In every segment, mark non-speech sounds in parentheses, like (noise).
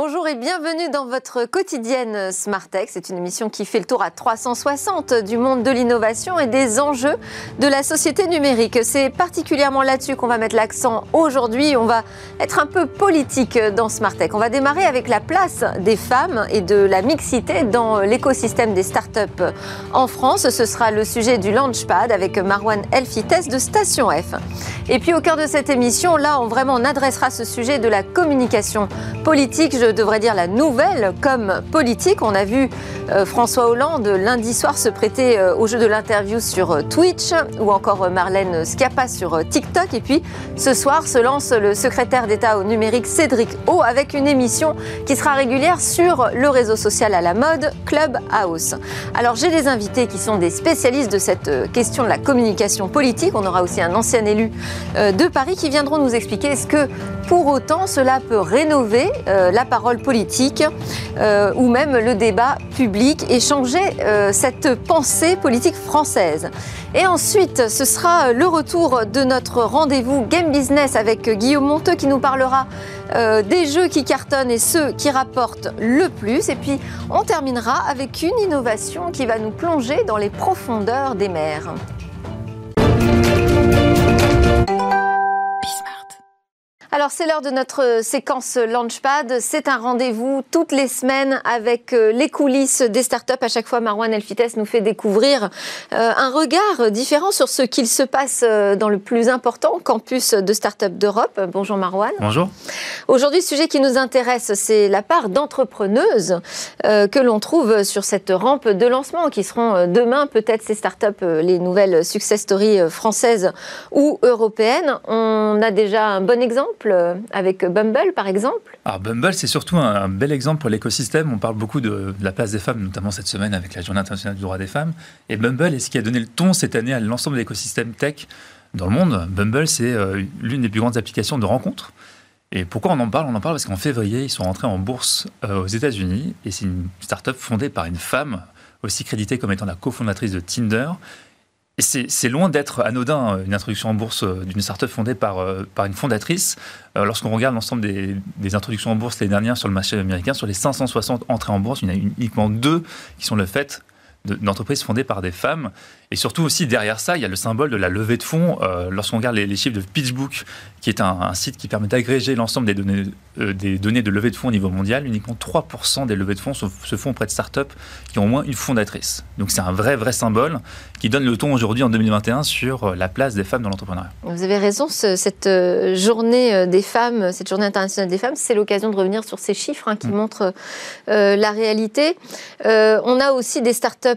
Bonjour et bienvenue dans votre quotidienne Smart Tech. C'est une émission qui fait le tour à 360 du monde de l'innovation et des enjeux de la société numérique. C'est particulièrement là-dessus qu'on va mettre l'accent aujourd'hui. On va être un peu politique dans Smart Tech. On va démarrer avec la place des femmes et de la mixité dans l'écosystème des startups en France. Ce sera le sujet du Launchpad avec Marwan Elfites de Station F. Et puis au cœur de cette émission, là, on vraiment on adressera ce sujet de la communication politique devrais dire la nouvelle comme politique. On a vu euh, François Hollande lundi soir se prêter euh, au jeu de l'interview sur euh, Twitch ou encore Marlène Schiappa sur TikTok. Et puis ce soir se lance le secrétaire d'État au numérique Cédric O avec une émission qui sera régulière sur le réseau social à la mode Clubhouse. Alors j'ai des invités qui sont des spécialistes de cette question de la communication politique. On aura aussi un ancien élu de Paris qui viendront nous expliquer est-ce que pour autant cela peut rénover la parole politique euh, ou même le débat public et changer euh, cette pensée politique française. Et ensuite, ce sera le retour de notre rendez-vous Game Business avec Guillaume Monteux qui nous parlera euh, des jeux qui cartonnent et ceux qui rapportent le plus. Et puis, on terminera avec une innovation qui va nous plonger dans les profondeurs des mers. Alors c'est l'heure de notre séquence Launchpad. C'est un rendez-vous toutes les semaines avec euh, les coulisses des startups. À chaque fois, Marwan Elfites nous fait découvrir euh, un regard différent sur ce qu'il se passe euh, dans le plus important campus de startups d'Europe. Bonjour Marwan. Bonjour. Aujourd'hui, le sujet qui nous intéresse, c'est la part d'entrepreneuses que l'on trouve sur cette rampe de lancement, qui seront demain peut-être ces startups, les nouvelles success stories françaises ou européennes. On a déjà un bon exemple euh, avec Bumble, par exemple Alors Bumble, c'est surtout un, bel exemple pour l'écosystème. On parle beaucoup de, la place des femmes, notamment cette semaine avec la Journée internationale du droit des femmes. Et Bumble est ce qui a donné le ton cette année à l'ensemble de l'écosystème tech dans le monde. Bumble, c'est euh, l'une des plus grandes applications de rencontres. Et pourquoi on en parle? On en parle parce qu'en février, ils sont rentrés en bourse euh, aux États-Unis et c'est une start-up fondée par une femme aussi créditée comme étant la cofondatrice de Tinder et c'est loin d'être anodin, euh, une introduction en bourse euh, d'une start-up fondée par, euh, par une fondatrice. Lorsqu'on regarde l'ensemble des, des, introductions en bourse les dernières sur le marché américain, sur les 560 entrées en bourse, il y en a uniquement deux qui sont le fait d'entreprises fondées par des femmes. Et surtout aussi, derrière ça, il y a le symbole de la levée de fonds. Euh, lorsqu'on regarde les, chiffres de PitchBook, qui est un, site qui permet d'agréger l'ensemble des données, euh, des données de levée de fonds au niveau mondial, uniquement 3% des levées de fonds se, font auprès de startups qui ont au moins une fondatrice. Donc c'est un vrai, vrai symbole qui donne le ton aujourd'hui en 2021 sur euh, la place des femmes dans l'entrepreneuriat. Vous avez raison, cette journée des femmes, cette journée internationale des femmes, c'est l'occasion de revenir sur ces chiffres hein, qui mm. montrent la réalité. on a aussi des startups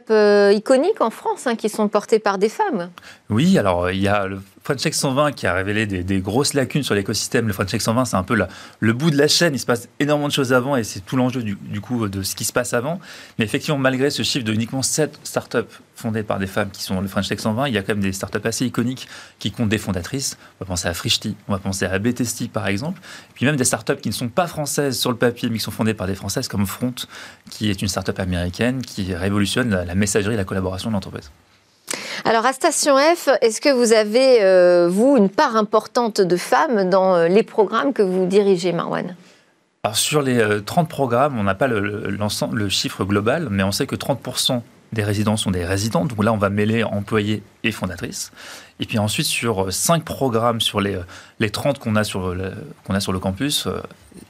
iconiques en France hein, qui sont portés par des femmes. Oui, alors il y a le French Tech 120 qui a révélé des, grosses lacunes sur l'écosystème. Le French Tech 120, c'est un peu le bout de la chaîne. Il se passe énormément de choses avant et c'est tout l'enjeu du, coup de ce qui se passe avant. Mais effectivement, malgré ce chiffre de uniquement 7 startups fondées par des femmes qui sont le French Tech 120, il y a quand même des startups assez iconiques qui comptent des fondatrices. On va penser à Frishti, on va penser à BTST par exemple. Et puis même des startups qui ne sont pas françaises sur le papier mais qui sont fondées par des françaises comme Front, qui est une startup américaine qui révolutionne la, la messagerie et la collaboration de l'entreprise. Alors à Station F, est-ce que vous avez, euh, vous, une part importante de femmes dans euh, les programmes que vous dirigez, Marwan? Alors sur les 30 euh, programmes, on n'a pas le, le, chiffre global, mais on sait que 30% des résidents sont des résidents. Donc là, on va mêler employés et fondatrices. Et puis ensuite, sur 5 programmes sur les, les 30 qu'on a, sur le, qu'on a sur le campus, euh,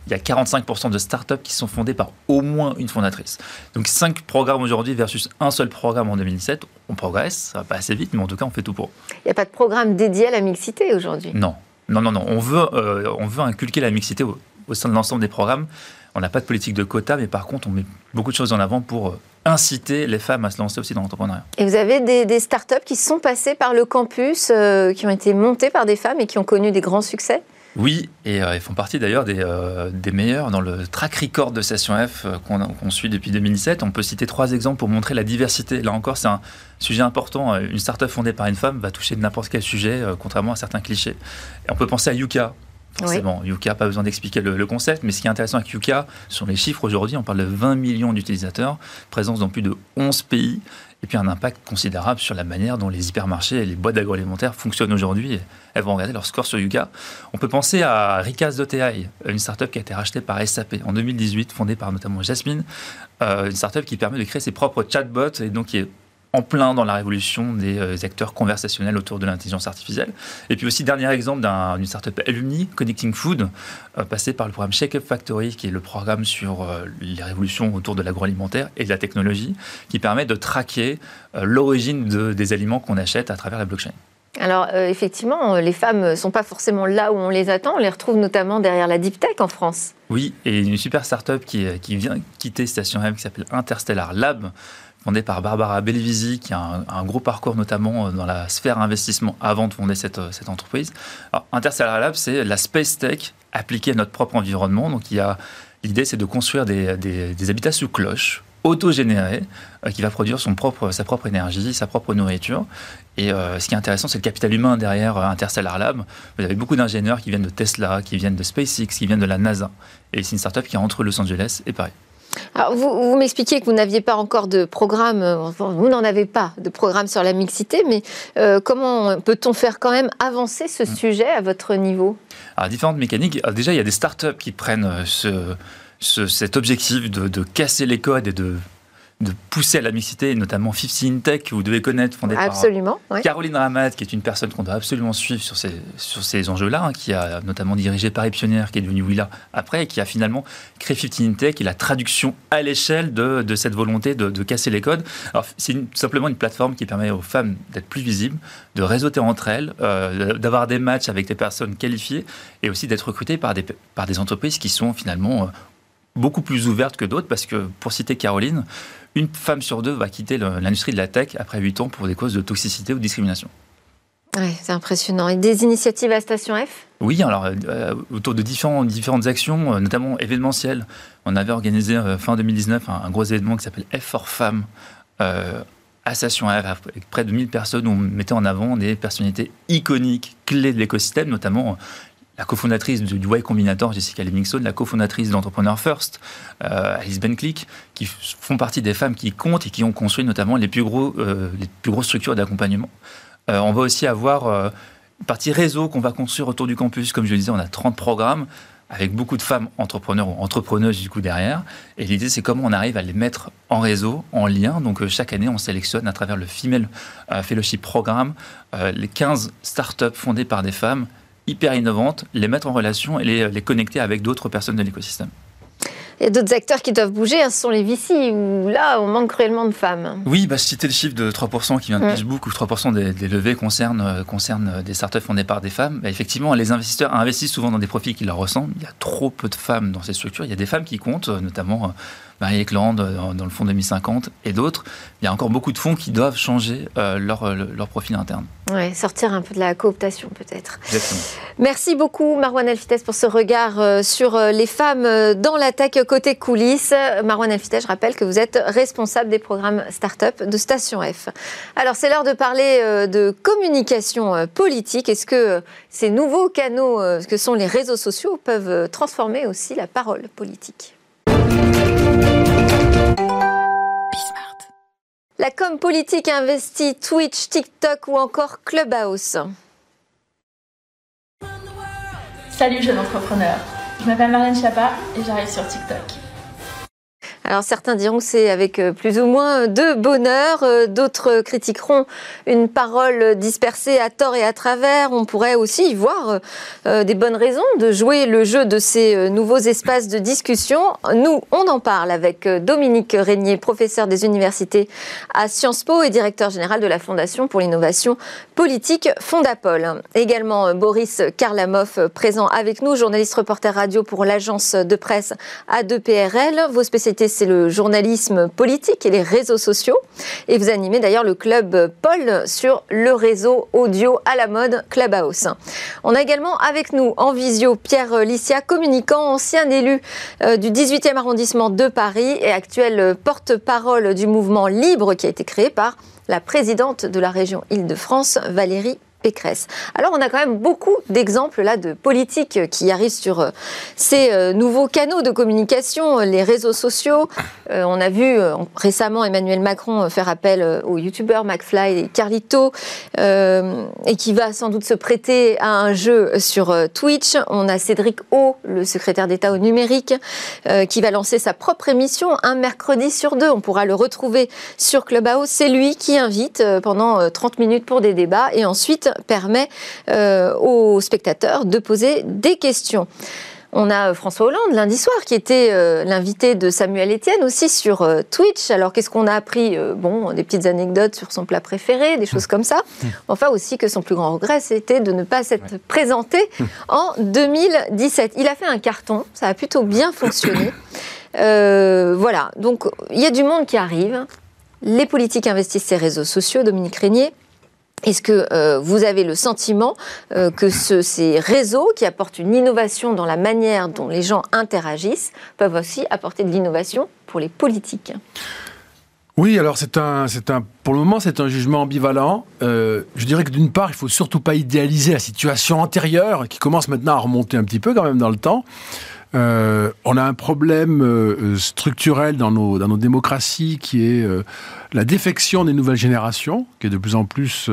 il y a 45% de startups qui sont fondées par au moins une fondatrice. Donc 5 programmes aujourd'hui versus un seul programme en 2017. On progresse, ça va pas assez vite, mais en tout cas, on fait tout pour. Il n'y a pas de programme dédié à la mixité aujourd'hui? Non. Non, non, non. On veut, euh, on veut inculquer la mixité au, au sein de l'ensemble des programmes. On n'a pas de politique de quota, mais par contre, on met beaucoup de choses en avant pour euh, inciter les femmes à se lancer aussi dans l'entrepreneuriat. Et vous avez des, des, startups qui sont passées par le campus, euh, qui ont été montées par des femmes et qui ont connu des grands succès? Oui, et euh, ils font partie d'ailleurs des, des, meilleurs dans le track record de Session F qu'on suit depuis 2017. On peut citer trois exemples pour montrer la diversité. Là encore, c'est un sujet important. Une startup fondée par une femme va toucher n'importe quel sujet, contrairement à certains clichés. Et on peut penser à Yuka, Forcément, Yuka, pas besoin d'expliquer le, concept, mais ce qui est intéressant avec Yuka, sur les chiffres aujourd'hui, on parle de 20 millions d'utilisateurs, présence dans plus de 11 pays, et puis un impact considérable sur la manière dont les hypermarchés et les boîtes d'agroalimentaire fonctionnent aujourd'hui. Elles vont regarder leur score sur Yuga. On peut penser à Ricas.ai, une startup qui a été rachetée par SAP en 2018, fondée par notamment Jasmine, euh, une startup qui permet de créer ses propres chatbots et donc qui est en plein dans la révolution des euh, acteurs conversationnels autour de l'intelligence artificielle. Et puis aussi, dernier exemple d'une startup alumni, Connecting Food, euh, passé par le programme Shake Up Factory, qui est le programme sur euh, les révolutions autour de l'agroalimentaire et de la technologie, qui permet de traquer l'origine de, des aliments qu'on achète à travers la blockchain. Alors effectivement, les femmes ne sont pas forcément là où on les attend. On les retrouve notamment derrière la deep tech en France. Oui, et une super startup qui, qui vient quitter Station M qui s'appelle Interstellar Lab, fondée par Barbara Belvisi, qui a un, gros parcours notamment euh, dans la sphère investissement avant de fonder cette, euh, entreprise. Alors, Interstellar Lab, c'est la space tech appliquée à notre propre environnement. Donc, il a l'idée, c'est de construire des, habitats sous cloche autogénérés, euh, qui va produire son propre, sa propre énergie, sa propre nourriture. Et ce qui est intéressant, c'est le capital humain derrière Interstellar Lab. Vous avez beaucoup d'ingénieurs qui viennent de Tesla, qui viennent de SpaceX, qui viennent de la NASA. Et c'est une startup qui est entre Los Angeles et Paris. Alors vous, vous m'expliquiez que vous n'aviez pas encore de programme, euh, vous n'en avez pas de programme sur la mixité, mais euh, comment peut-on faire quand même avancer ce mm. sujet à votre niveau? Alors, différentes mécaniques. déjà, il y a des startups qui prennent euh, ce, cet objectif de, de, casser les codes et de de pousser à la mixité, notamment 15 Tech, que vous devez connaître, fondée absolument, par Caroline Ramad, qui est une personne qu'on doit absolument suivre sur ces, sur ces enjeux-là, hein, qui a notamment dirigé Paris Pionnière, qui est devenu Willa après, et qui a finalement créé 15 Tech, et la traduction à l'échelle de, de, cette volonté de, de, casser les codes. Alors, c'est simplement une plateforme qui permet aux femmes d'être plus visibles, de réseauter entre elles, euh, d'avoir des matchs avec des personnes qualifiées, et aussi d'être recrutées par des, par des entreprises qui sont finalement euh, beaucoup plus ouvertes que d'autres, parce que, pour citer Caroline, une femme sur deux va quitter l'industrie de la tech après 8 ans pour des causes de toxicité ou de discrimination. Oui, c'est impressionnant. Et des initiatives à Station F? Oui, alors euh, autour de différentes actions, euh, notamment événementielles. On avait organisé euh, fin 2019 un, gros événement qui s'appelle F for Femmes à Station F, avec près de 1000 personnes où on mettait en avant des personnalités iconiques, clés de l'écosystème, notamment la cofondatrice du, Y Combinator, Jessica Livingstone, la cofondatrice d'Entrepreneur First, euh, Alice Benclick, qui font partie des femmes qui comptent et qui ont construit notamment les plus, gros, euh, grosses structures d'accompagnement. Euh, on va aussi avoir une partie réseau qu'on va construire autour du campus. Comme je le disais, on a 30 programmes avec beaucoup de femmes entrepreneurs ou entrepreneuses du coup derrière. Et l'idée, c'est comment on arrive à les mettre en réseau, en lien. Donc chaque année, on sélectionne à travers le Female Fellowship Programme les 15 startups fondées par des femmes hyper innovantes, les mettre en relation et les, connecter avec d'autres personnes de l'écosystème. Il y a d'autres acteurs qui doivent bouger, hein, ce sont les VC, où là, on manque cruellement de femmes. Oui, bah, citais le chiffre de 3% qui vient de Facebook, où 3% des, levées concernent, euh, concernent des startups fondées par des femmes. Bah, effectivement, les investisseurs investissent souvent dans des profils qui leur ressemblent. Il y a trop peu de femmes dans ces structures. Il y a des femmes qui comptent, euh, notamment euh, Marie Eklund dans, le fonds 2050 et d'autres. Il y a encore beaucoup de fonds qui doivent changer leur, leur profil interne. Ouais, sortir un peu de la cooptation peut-être. Merci beaucoup Marwan Elfites pour ce regard euh, sur euh, les femmes euh, dans la tech côté coulisses. Marwan Elfites, je rappelle que vous êtes responsable des programmes start-up de Station F. Alors c'est l'heure de parler de communication politique. Est-ce que ces nouveaux canaux que sont les réseaux sociaux peuvent transformer aussi la parole politique? La com politique investit Twitch, TikTok ou encore Clubhouse. Salut jeune entrepreneur, je m'appelle Marianne Chapa et j'arrive sur TikTok. Alors certains diront que c'est avec euh, plus ou moins de bonheur, euh, d'autres critiqueront une parole dispersée à tort et à travers. On pourrait aussi y voir euh, des bonnes raisons de jouer le jeu de ces nouveaux espaces de discussion. Nous, on en parle avec Dominique Régnier, professeur des universités à Sciences Po et directeur général de la Fondation pour l'innovation politique Fondapol. Également Boris Karlamov présent avec nous, journaliste reporter radio pour l'agence de presse A2PRL. Vos spécialités c'est le journalisme politique et les réseaux sociaux. Et vous animez d'ailleurs le club Paul sur le réseau audio à la mode Clubhouse. On a également avec nous en visio Pierre Licia, communicant, ancien élu euh, du 18e arrondissement de Paris et actuel porte-parole du mouvement Libre qui a été créé par la présidente de la région Île-de-France, Valérie Alors on a quand même beaucoup d'exemples là de politiques qui arrivent sur euh, ces euh, nouveaux canaux de communication, les réseaux sociaux. Euh, on a vu récemment Emmanuel Macron faire appel aux youtubeurs McFly et Carlito et qui va sans doute se prêter à un jeu sur Twitch. On a Cédric O, le secrétaire d'État au numérique, qui va lancer sa propre émission un mercredi sur deux. On pourra le retrouver sur Clubhouse. C'est lui qui invite pendant 30 minutes pour des débats et ensuite permet euh, aux spectateurs de poser des questions. On a François Hollande lundi soir qui était euh, l'invité de Samuel Etienne aussi sur euh, Twitch. Alors qu'est-ce qu'on a appris Bon, des petites anecdotes sur son plat préféré, des choses comme ça. (laughs) Enfin aussi que son plus grand regret c'était de ne pas s'être présenté (laughs) en 2017. Il a fait un carton, ça a plutôt bien fonctionné. (coughs) voilà, donc il y a du monde qui arrive. Les politiques investissent ces réseaux sociaux, Dominique Régnier. Est-ce que euh, vous avez le sentiment euh, que ces réseaux qui apportent une innovation dans la manière dont les gens interagissent peuvent aussi apporter de l'innovation pour les politiques? Oui, alors pour le moment, c'est un jugement ambivalent. Euh, je dirais que d'une part, il faut surtout pas idéaliser la situation antérieure qui commence maintenant à remonter un petit peu quand même dans le temps. Euh, on a un problème euh, structurel dans nos, dans démocraties qui est euh, la défection des nouvelles générations, qui est de plus en plus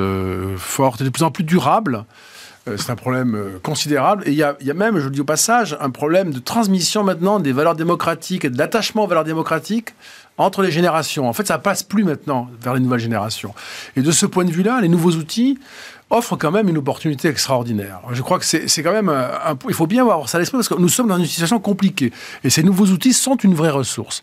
forte et de plus en plus durable. C'est un problème considérable. Et il y, a, y a, même, je le dis au passage, un problème de transmission maintenant des valeurs démocratiques et de l'attachement aux valeurs démocratiques entre les générations. En fait, ça passe plus maintenant vers les nouvelles générations. Et de ce point de vue-là, les nouveaux outils offre quand même une opportunité extraordinaire. Je crois que c'est quand même un, Il faut bien avoir ça à l'esprit parce que nous sommes dans une situation compliquée. Et ces nouveaux outils sont une vraie ressource.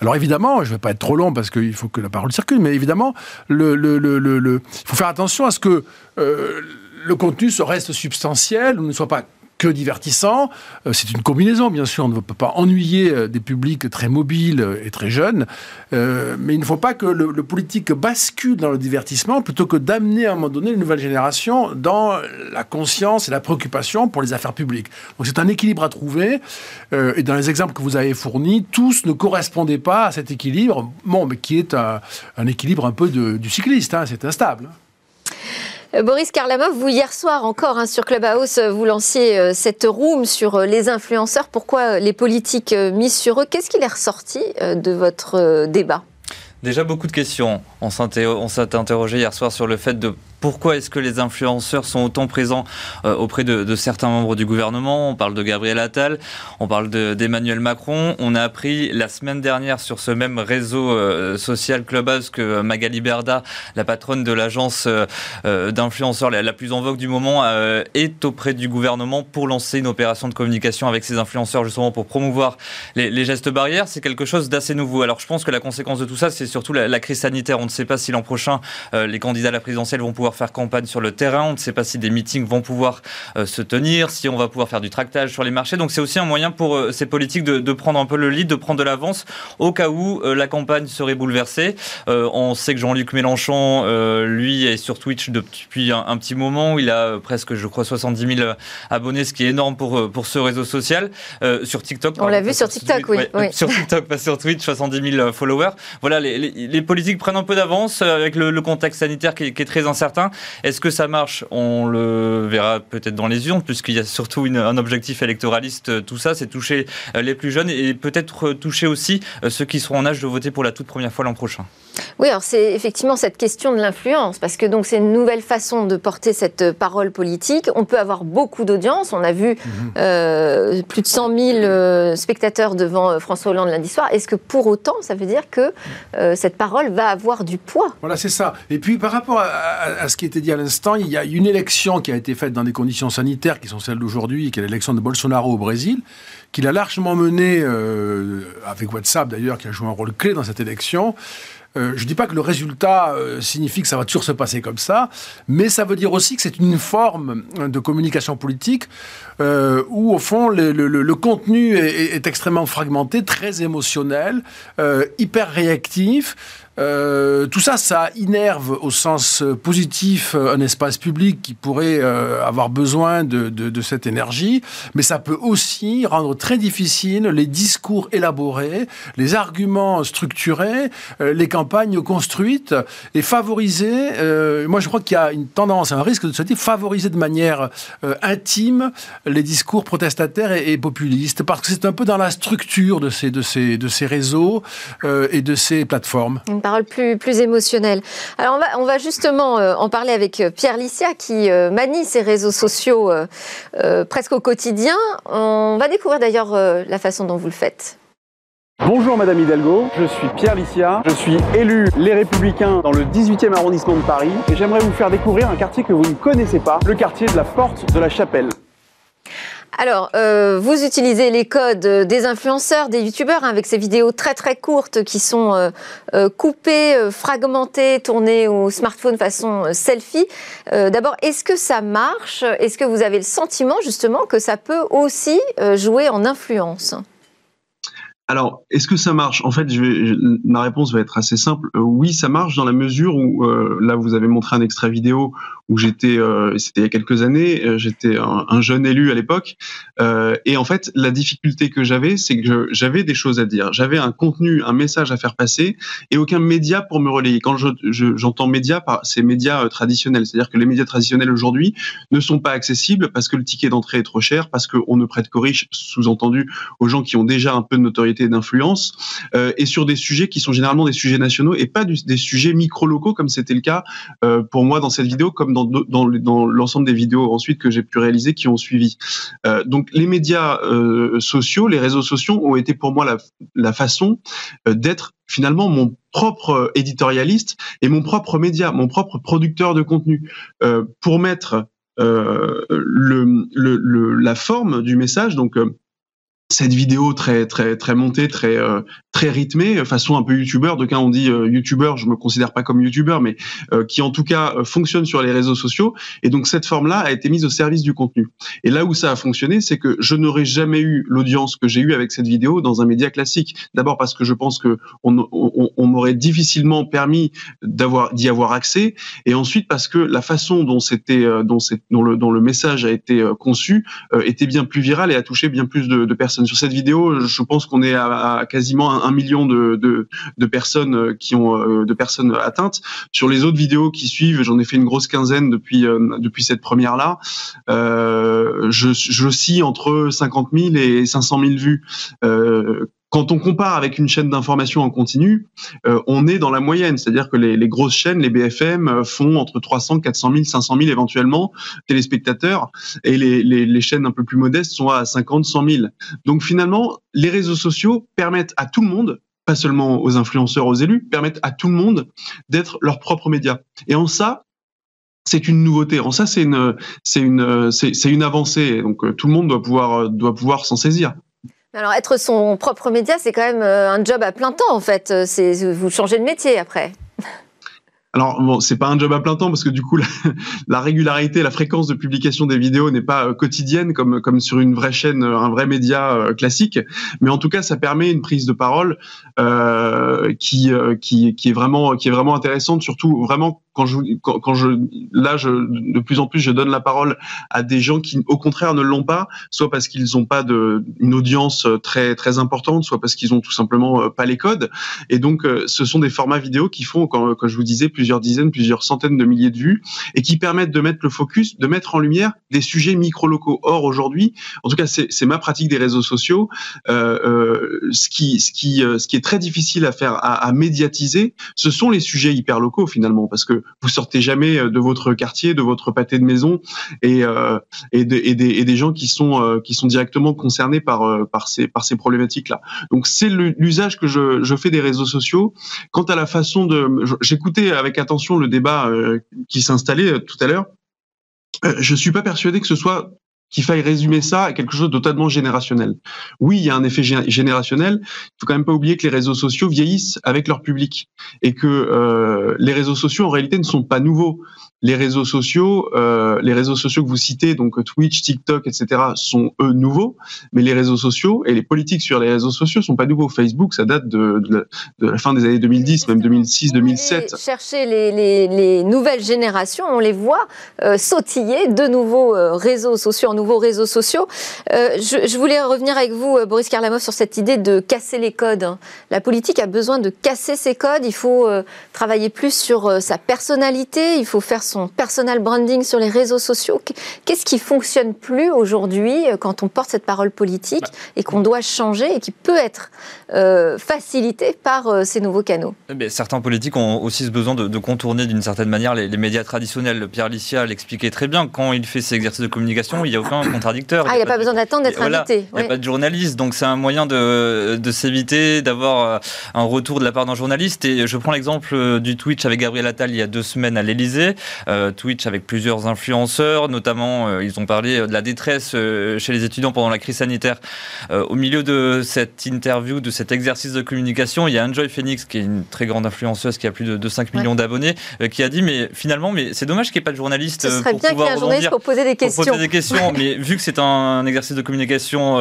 Alors évidemment, je ne vais pas être trop long parce qu'il faut que la parole circule, mais évidemment, il faut faire attention à ce que euh, le contenu reste substantiel ou ne soit pas que divertissant. Euh, c'est une combinaison, bien sûr. On ne peut pas ennuyer euh, des publics très mobiles et très jeunes. Euh, mais il ne faut pas que le, politique bascule dans le divertissement plutôt que d'amener à un moment donné les nouvelles générations dans la conscience et la préoccupation pour les affaires publiques. Donc c'est un équilibre à trouver. et dans les exemples que vous avez fournis, tous ne correspondaient pas à cet équilibre, bon, mais qui est un, équilibre un peu du cycliste. Hein, c'est instable. Euh, Boris Karlamov, vous hier soir encore hein, sur Clubhouse, euh, vous lanciez euh, cette room sur les influenceurs. Pourquoi les politiques misent sur eux? Qu'est-ce qui est ressorti de votre débat? Déjà beaucoup de questions. On s'est interrogé hier soir sur le fait de pourquoi est-ce que les influenceurs sont autant présents euh, auprès de, certains membres du gouvernement? On parle de Gabriel Attal, on parle d'Emmanuel Macron. On a appris la semaine dernière sur ce même réseau euh, social Clubhouse que Magali Berda, la patronne de l'agence euh, d'influenceurs la, plus en vogue du moment, est auprès du gouvernement pour lancer une opération de communication avec ces influenceurs justement pour promouvoir les, gestes barrières. C'est quelque chose d'assez nouveau. Alors je pense que la conséquence de tout ça, c'est surtout la, la, crise sanitaire. On ne sait pas si l'an prochain les candidats à la présidentielle vont pouvoir faire campagne sur le terrain. On ne sait pas si des meetings vont pouvoir euh, se tenir, si on va pouvoir faire du tractage sur les marchés. Donc c'est aussi un moyen pour euh, ces politiques de, prendre un peu le lead, de prendre de l'avance au cas où euh, la campagne serait bouleversée. on sait que Jean-Luc Mélenchon, lui, est sur Twitch depuis un, petit moment. Il a presque, je crois, 70 000 abonnés, ce qui est énorme pour, pour ce réseau social. sur TikTok. On l'a vu sur TikTok, oui, (laughs) Sur TikTok, pas sur Twitch, 70 000 followers. Voilà, les, politiques prennent un peu d'avance avec le, contexte sanitaire qui est très incertain. Est-ce que ça marche? On le verra peut-être dans les urnes, puisqu'il y a surtout un objectif électoraliste. Euh, tout ça, c'est toucher euh, les plus jeunes et peut-être toucher aussi euh, ceux qui seront en âge de voter pour la toute première fois l'an prochain. Oui, alors c'est effectivement cette question de l'influence, parce que donc c'est une nouvelle façon de porter cette parole politique. On peut avoir beaucoup d'audience. On a vu mhm. plus de 100 000 spectateurs devant François Hollande lundi soir. Est-ce que pour autant, ça veut dire que cette parole va avoir du poids? Voilà, c'est ça. Et puis par rapport à ce qui était dit à l'instant, il y a une élection qui a été faite dans des conditions sanitaires qui sont celles d'aujourd'hui, qui est l'élection de Bolsonaro au Brésil, qu'il a largement menée, euh, avec WhatsApp d'ailleurs, qui a joué un rôle clé dans cette élection. Euh, je ne dis pas que le résultat euh, signifie que ça va toujours se passer comme ça, mais ça veut dire aussi que c'est une forme de communication politique où, au fond, le, contenu est, extrêmement fragmenté, très émotionnel, hyper réactif. Euh, tout ça, ça innerve au sens positif un espace public qui pourrait euh, avoir besoin de, de, cette énergie, mais ça peut aussi rendre très difficile les discours élaborés, les arguments structurés, euh, les campagnes construites et favoriser. moi, je crois qu'il y a une tendance, un risque de ce type, favoriser de manière intime les discours protestataires et, populistes, parce que c'est un peu dans la structure de ces, de ces, de ces réseaux et de ces plateformes parole plus, plus émotionnelle. Alors on va, justement euh, en parler avec euh, Pierre Licia qui euh, manie ses réseaux sociaux presque au quotidien. On va découvrir d'ailleurs la façon dont vous le faites. Bonjour Madame Hidalgo, je suis Pierre Licia, je suis élu Les Républicains dans le 18e arrondissement de Paris et j'aimerais vous faire découvrir un quartier que vous ne connaissez pas, le quartier de la Porte de la Chapelle. Alors, euh, vous utilisez les codes des influenceurs, des youtubeurs, hein, avec ces vidéos très très courtes qui sont euh, euh, coupées, fragmentées, tournées au smartphone façon selfie. D'abord, est-ce que ça marche? Est-ce que vous avez le sentiment justement que ça peut aussi jouer en influence? Alors, est-ce que ça marche? En fait, je ma réponse va être assez simple. oui, ça marche dans la mesure où, là, vous avez montré un extrait vidéo où j'étais, euh, c'était il y a quelques années, euh, j'étais un, jeune élu à l'époque, euh, et en fait la difficulté que j'avais, c'est que j'avais des choses à dire, j'avais un contenu, un message à faire passer, et aucun média pour me relayer. Quand j'entends médias, par ces médias traditionnels, c'est-à-dire que les médias traditionnels aujourd'hui ne sont pas accessibles parce que le ticket d'entrée est trop cher, parce qu'on ne prête qu'aux riches, sous-entendu aux gens qui ont déjà un peu de notoriété d'influence, et sur des sujets qui sont généralement des sujets nationaux et pas des sujets micro-locaux comme c'était le cas pour moi dans cette vidéo, comme dans, l'ensemble des vidéos ensuite que j'ai pu réaliser qui ont suivi. Euh, donc les médias euh, sociaux, les réseaux sociaux ont été pour moi la, façon euh, d'être finalement mon propre éditorialiste et mon propre média, mon propre producteur de contenu pour mettre la forme du message, donc cette vidéo très très très montée, très euh, très rythmée, façon un peu youtubeur. De cas on dit euh, youtubeur, je me considère pas comme youtubeur, mais euh, qui en tout cas fonctionne sur les réseaux sociaux. Et donc cette forme-là a été mise au service du contenu. Et là où ça a fonctionné, c'est que je n'aurais jamais eu l'audience que j'ai eue avec cette vidéo dans un média classique. D'abord parce que je pense que on, on, on m'aurait difficilement permis d'avoir d'y avoir accès, et ensuite parce que la façon dont c'était dont, dont le dont le message a été conçu était bien plus viral et a touché bien plus de, de personnes sur cette vidéo, je pense qu'on est à, quasiment un, million de, personnes euh, qui ont euh, de personnes atteintes. Sur les autres vidéos qui suivent, j'en ai fait une grosse quinzaine depuis euh, depuis cette première là. je, je scie entre 50 000 et 500 000 vues. Quand on compare avec une chaîne d'information en continu, euh, on est dans la moyenne, c'est-à-dire que les, grosses chaînes, les BFM, euh, font entre 300, 400 000, 500 000 éventuellement téléspectateurs, et les, les, chaînes un peu plus modestes sont à 50, 100 000. Donc finalement, les réseaux sociaux permettent à tout le monde, pas seulement aux influenceurs, aux élus, permettent à tout le monde d'être leur propre média. Et en ça, c'est une nouveauté. En ça, c'est une, c'est une, c'est une avancée. Donc tout le monde doit pouvoir, doit pouvoir s'en saisir. Alors, être son propre média, c'est quand même euh, un job à plein temps, en fait. C'est vous changez de métier après. (laughs) Alors bon, c'est pas un job à plein temps parce que du coup la, régularité, la fréquence de publication des vidéos n'est pas euh, quotidienne comme comme sur une vraie chaîne, un vrai média classique. Mais en tout cas, ça permet une prise de parole euh, qui, qui qui est vraiment qui est vraiment intéressante, surtout vraiment quand je, quand, je, là, je, de plus en plus, je donne la parole à des gens qui, au contraire, ne l'ont pas, soit parce qu'ils n'ont pas de, une audience très, très importante, soit parce qu'ils ont tout simplement euh, pas les codes. Et donc, euh, ce sont des formats vidéo qui font, quand, je vous disais, plusieurs dizaines, plusieurs centaines de milliers de vues et qui permettent de mettre le focus, de mettre en lumière des sujets micro-locaux. Or, aujourd'hui, en tout cas, c'est ma pratique des réseaux sociaux, euh, euh, ce qui, ce qui, ce qui est très difficile à faire, à, à médiatiser, ce sont les sujets hyper locaux finalement, parce que vous sortez jamais euh, de votre quartier, de votre pâté de maison, et euh, et, des, et, des, gens qui sont euh, qui sont directement concernés par par ces par ces problématiques là. Donc c'est l'usage que je, je fais des réseaux sociaux. Quant à la façon de, j'écoutais avec attention le débat qui s'installait tout à l'heure. Je suis pas persuadé que ce soit qu'il faille résumer ça à quelque chose de totalement générationnel. Oui, il y a un effet générationnel. Il faut quand même pas oublier que les réseaux sociaux vieillissent avec leur public et que euh, les réseaux sociaux en réalité ne sont pas nouveaux les réseaux sociaux, euh, les réseaux sociaux que vous citez, donc Twitch, TikTok, etc., sont eux nouveaux, mais les réseaux sociaux et les politiques sur les réseaux sociaux sont pas nouveaux. Facebook, ça date de, de, la, fin des années 2010, même 2006, 2007. Chercher les, les, les, nouvelles générations, on les voit euh, sautiller de nouveaux euh, réseaux sociaux en nouveaux réseaux sociaux. Euh, je, je, voulais revenir avec vous, euh, Boris Karlamov, sur cette idée de casser les codes. La politique a besoin de casser ses codes. Il faut travailler plus sur sa personnalité. Il faut faire son personal branding sur les réseaux sociaux. Qu'est-ce qui fonctionne plus aujourd'hui euh, quand on porte cette parole politique bah. et qu'on doit changer et qui peut être euh, facilité par euh, ces nouveaux canaux? Eh Certains politiques ont aussi ce besoin de, contourner d'une certaine manière les, médias traditionnels. Pierre Licia l'expliquait très bien. Quand il fait ses exercices de communication, il n'y a aucun (coughs) contradicteur. Ah, il n'y a, pas, besoin d'attendre d'être invité. Il n'y a pas de journaliste. Donc c'est un moyen de, de s'éviter d'avoir un retour de la part d'un journaliste. Et je prends l'exemple du Twitch avec Gabriel Attal il y a deux semaines à l'Elysée. Euh, Twitch avec plusieurs influenceurs, notamment euh, ils ont parlé de la détresse euh, chez les étudiants pendant la crise sanitaire. au milieu de cette interview, de cet exercice de communication, il y a Enjoy Phoenix, qui est une très grande influenceuse qui a plus de, 5 millions d'abonnés, qui a dit mais finalement mais c'est dommage qu'il n'y ait pas de journaliste. Ce serait bien qu'il y ait un journaliste pour poser des questions. Pour poser des questions, mais vu que c'est un, exercice de communication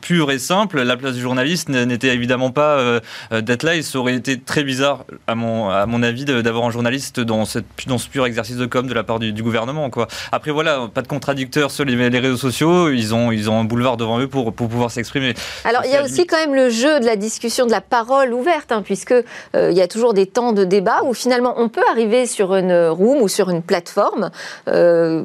pur et simple, la place du journaliste n'était évidemment pas d'être là. Il aurait été très bizarre, à mon, à mon avis, d'avoir un journaliste dans, cette, dans ce pur exercice de com de la part du, gouvernement. Quoi. Après, voilà, pas de contradicteurs sur les, réseaux sociaux. Ils ont, ils ont un boulevard devant eux pour, pour pouvoir s'exprimer. Alors, il y a aussi quand même le jeu de la discussion, de la parole ouverte, hein, puisque euh, il y a toujours des temps de débat où finalement on peut arriver sur une room ou sur une plateforme. Euh,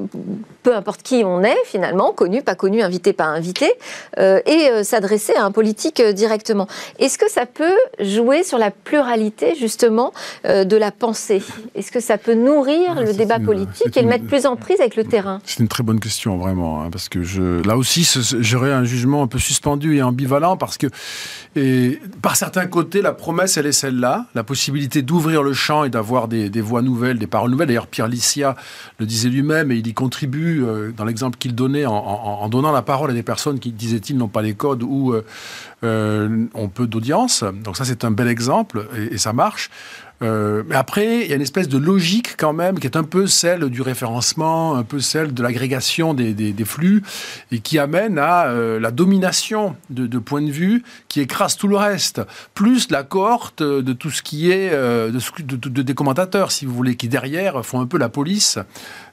peu importe qui on est finalement, connu, pas connu, invité, pas invité, euh, et s'adresser à un politique directement. Est-ce que ça peut jouer sur la pluralité justement de la pensée? Est-ce que ça peut nourrir le débat politique et le mettre plus en prise avec le terrain? C'est une très bonne question, vraiment, hein, parce que je, là aussi, j'aurais un jugement un peu suspendu et ambivalent, parce que et, par certains côtés, la promesse, elle est celle-là, la possibilité d'ouvrir le champ et d'avoir des, voix nouvelles, des paroles nouvelles. D'ailleurs, Pierre Licia le disait lui-même, et il y contribue euh, dans l'exemple qu'il donnait en, donnant la parole à des personnes qui, disait-il, n'ont pas les codes ou euh, euh, ont peu d'audience. Donc ça, c'est un bel exemple, et ça marche. Euh, mais après, il y a une espèce de logique quand même qui est un peu celle du référencement, un peu celle de l'agrégation des, des, flux, et qui amène à euh, la domination de, de points de vue qui écrase tout le reste, plus la cohorte de tout ce qui est euh, de, de, des commentateurs, si vous voulez, qui derrière font un peu la police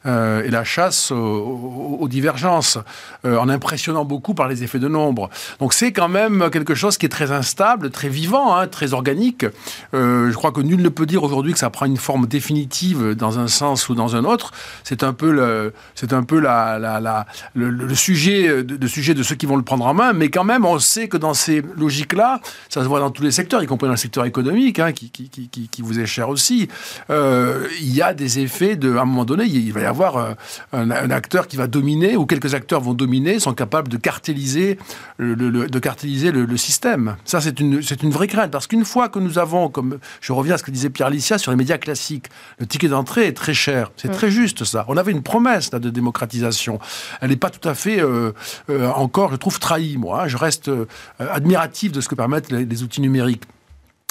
euh, et la chasse aux, divergences, en impressionnant beaucoup par les effets de nombre. Donc c'est quand même quelque chose qui est très instable, très vivant, hein, très organique. Je crois que nul ne peut dire aujourd'hui que ça prend une forme définitive dans un sens ou dans un autre. C'est un peu le, c'est un peu le, sujet, de, sujet de ceux qui vont le prendre en main. Mais quand même, on sait que dans ces logiques-là, ça se voit dans tous les secteurs, y compris dans le secteur économique, hein, qui, qui, qui, vous est cher aussi. il y a des effets de, à un moment donné, il va y avoir avoir euh, un, acteur qui va dominer, ou quelques acteurs vont dominer, sont capables de cartéliser le, de cartéliser le, système. Ça, c'est une, c'est une vraie crainte, parce qu'une fois que nous avons, comme je reviens à ce que disait Pierre Licia sur les médias classiques, le ticket d'entrée est très cher. C'est très juste, ça. On avait une promesse là, de démocratisation. Elle n'est pas tout à fait euh, euh, encore, je trouve, trahie, moi. Hein. Je reste admiratif de ce que permettent les outils numériques.